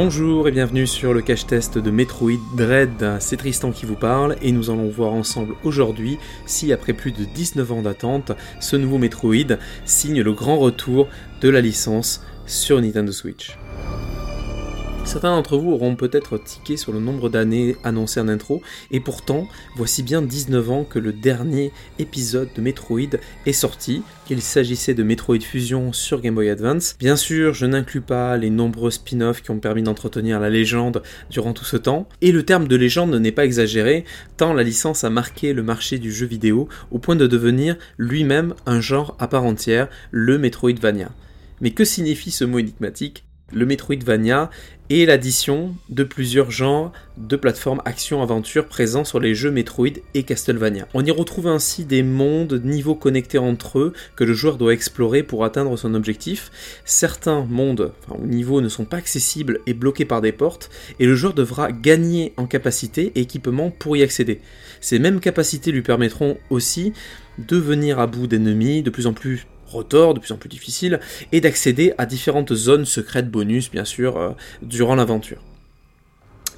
Bonjour et bienvenue sur le cache test de Metroid Dread. C'est Tristan qui vous parle et nous allons voir ensemble aujourd'hui si après plus de 19 ans d'attente, ce nouveau Metroid signe le grand retour de la licence sur Nintendo Switch. Certains d'entre vous auront peut-être tiqué sur le nombre d'années annoncées en intro, et pourtant, voici bien 19 ans que le dernier épisode de Metroid est sorti, qu'il s'agissait de Metroid Fusion sur Game Boy Advance. Bien sûr, je n'inclus pas les nombreux spin-offs qui ont permis d'entretenir la légende durant tout ce temps, et le terme de légende n'est pas exagéré, tant la licence a marqué le marché du jeu vidéo au point de devenir lui-même un genre à part entière, le Metroidvania. Mais que signifie ce mot énigmatique? Le Metroidvania et l'addition de plusieurs genres de plateformes action-aventure présents sur les jeux Metroid et Castlevania. On y retrouve ainsi des mondes, niveaux connectés entre eux que le joueur doit explorer pour atteindre son objectif. Certains mondes ou niveaux ne sont pas accessibles et bloqués par des portes et le joueur devra gagner en capacité et équipement pour y accéder. Ces mêmes capacités lui permettront aussi de venir à bout d'ennemis de plus en plus rotor, de plus en plus difficile, et d'accéder à différentes zones secrètes bonus, bien sûr, euh, durant l'aventure.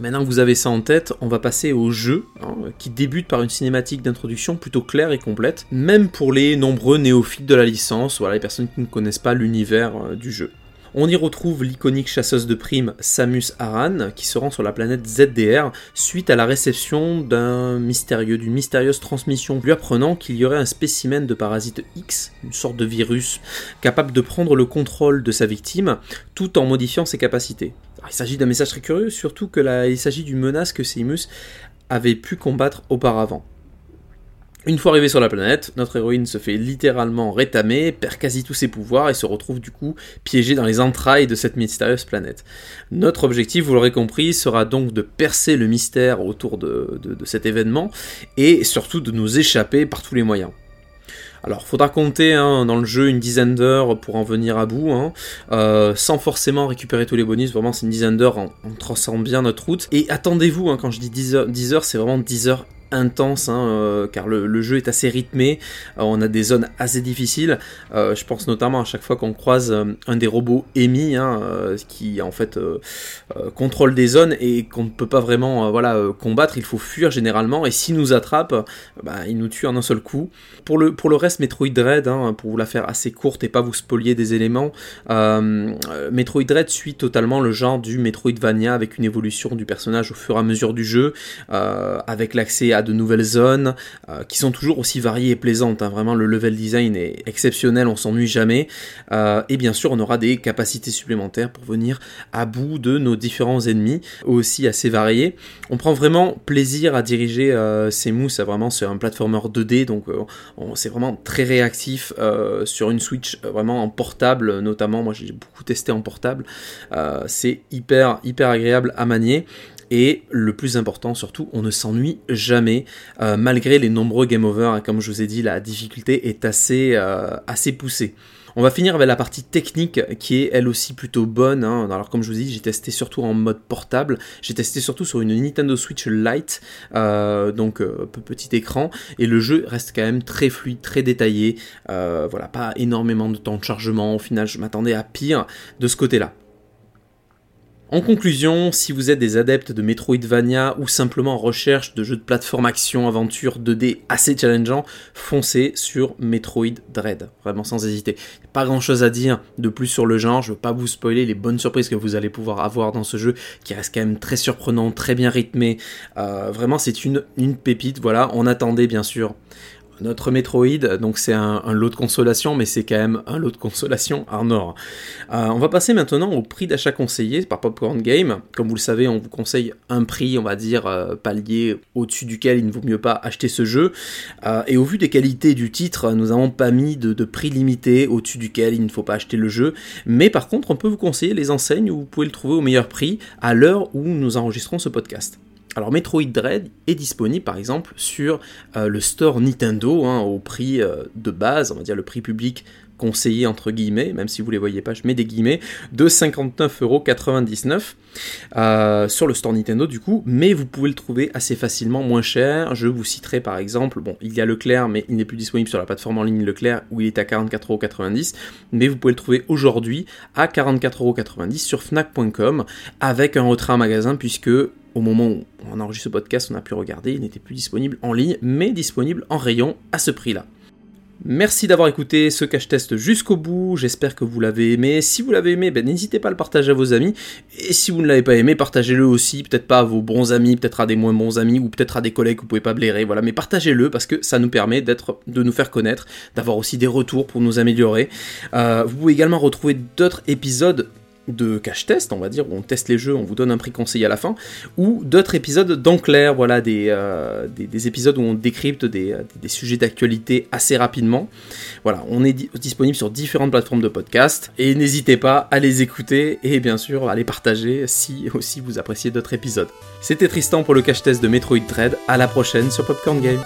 Maintenant que vous avez ça en tête, on va passer au jeu, hein, qui débute par une cinématique d'introduction plutôt claire et complète, même pour les nombreux néophytes de la licence, voilà, les personnes qui ne connaissent pas l'univers euh, du jeu. On y retrouve l'iconique chasseuse de primes Samus Aran qui se rend sur la planète ZDR suite à la réception d'un mystérieux, d'une mystérieuse transmission lui apprenant qu'il y aurait un spécimen de parasite X, une sorte de virus, capable de prendre le contrôle de sa victime tout en modifiant ses capacités. il s'agit d'un message très curieux, surtout que il s'agit d'une menace que Samus avait pu combattre auparavant. Une fois arrivé sur la planète, notre héroïne se fait littéralement rétamer, perd quasi tous ses pouvoirs et se retrouve du coup piégée dans les entrailles de cette mystérieuse planète. Notre objectif, vous l'aurez compris, sera donc de percer le mystère autour de, cet événement et surtout de nous échapper par tous les moyens. Alors, faudra compter hein, dans le jeu une dizaine d'heures pour en venir à bout, hein, euh, sans forcément récupérer tous les bonus. Vraiment, c'est une dizaine d'heures en, traçant bien notre route. Et attendez-vous, hein, quand je dis 10 heures, 10 heures c'est vraiment 10 heures intense, hein, euh, car le, jeu est assez rythmé, euh, on a des zones assez difficiles, euh, je pense notamment à chaque fois qu'on croise un des robots émis, hein, qui en fait contrôle des zones et qu'on ne peut pas vraiment voilà, combattre, il faut fuir généralement, et s'il nous attrape, bah, il nous tue en un seul coup. Pour le, pour le reste, Metroid Dread, hein, pour vous la faire assez courte et pas vous spolier des éléments, Metroid Dread suit totalement le genre du Metroidvania avec une évolution du personnage au fur et à mesure du jeu, avec l'accès à de nouvelles zones euh, qui sont toujours aussi variées et plaisantes. Hein. Vraiment, le level design est exceptionnel, on s'ennuie jamais. Euh, et bien sûr, on aura des capacités supplémentaires pour venir à bout de nos différents ennemis, aussi assez variés. On prend vraiment plaisir à diriger euh, ces mousses, vraiment c'est un platformer 2D, donc c'est vraiment très réactif sur une Switch vraiment en portable, notamment. Moi, j'ai beaucoup testé en portable. c'est hyper hyper agréable à manier. Et le plus important surtout, on ne s'ennuie jamais. Euh, malgré les nombreux game over, hein, comme je vous ai dit, la difficulté est assez, euh, assez poussée. On va finir avec la partie technique qui est elle aussi plutôt bonne. Hein. Alors comme je vous dit, j'ai testé surtout en mode portable. J'ai testé surtout sur une Nintendo Switch Lite, euh, donc petit écran, et le jeu reste quand même très fluide, très détaillé. voilà, pas énormément de temps de chargement. Au final, je m'attendais à pire de ce côté-là. En conclusion, si vous êtes des adeptes de Metroidvania ou simplement en recherche de jeux de plateforme action aventure 2D assez challengeant, foncez sur Metroid Dread, vraiment sans hésiter. Pas grand chose à dire de plus sur le genre, je veux pas vous spoiler les bonnes surprises que vous allez pouvoir avoir dans ce jeu qui reste quand même très surprenant, très bien rythmé. Euh, vraiment c'est une pépite, voilà, on attendait bien sûr notre Metroid, donc c'est un, lot de consolation, mais c'est quand même un lot de consolation en or. Euh, on va passer maintenant au prix d'achat conseillé par Popcorn Game. Comme vous le savez, on vous conseille un prix, on va dire, euh, palier au-dessus duquel il ne vaut mieux pas acheter ce jeu. Euh, et au vu des qualités du titre, nous n'avons pas mis de prix limité au-dessus duquel il ne faut pas acheter le jeu. Mais par contre, on peut vous conseiller les enseignes où vous pouvez le trouver au meilleur prix à l'heure où nous enregistrons ce podcast. Alors Metroid Dread est disponible par exemple sur euh, le store Nintendo hein, au prix euh, de base, on va dire le prix public conseillés entre guillemets, même si vous les voyez pas, je mets des guillemets, de 59,99€ euh, sur le store Nintendo du coup, mais vous pouvez le trouver assez facilement moins cher. Je vous citerai par exemple, bon, il y a Leclerc, mais il n'est plus disponible sur la plateforme en ligne Leclerc où il est à 44,90€, mais vous pouvez le trouver aujourd'hui à 44,90€ sur Fnac.com avec un retrait en magasin puisque au moment où on enregistre ce podcast, on a pu regarder, il n'était plus disponible en ligne, mais disponible en rayon à ce prix-là. Merci d'avoir écouté ce cache test jusqu'au bout, j'espère que vous l'avez aimé. Si vous l'avez aimé, ben, n'hésitez pas à le partager à vos amis. Et si vous ne l'avez pas aimé, partagez-le aussi, peut-être pas à vos bons amis, peut-être à des moins bons amis, ou peut-être à des collègues que vous pouvez pas blairer, voilà, mais partagez-le parce que ça nous permet d'être, de nous faire connaître, d'avoir aussi des retours pour nous améliorer. Euh, vous pouvez également retrouver d'autres épisodes de cache test, on va dire, où on teste les jeux, on vous donne un prix conseillé à la fin, ou d'autres épisodes d'enclair, voilà, des, euh, des, épisodes où on décrypte des, des sujets d'actualité assez rapidement. Voilà, on est disponible sur différentes plateformes de podcast, et n'hésitez pas à les écouter, et bien sûr à les partager si aussi vous appréciez d'autres épisodes. C'était Tristan pour le cache test de Metroid Dread, à la prochaine sur Popcorn Game.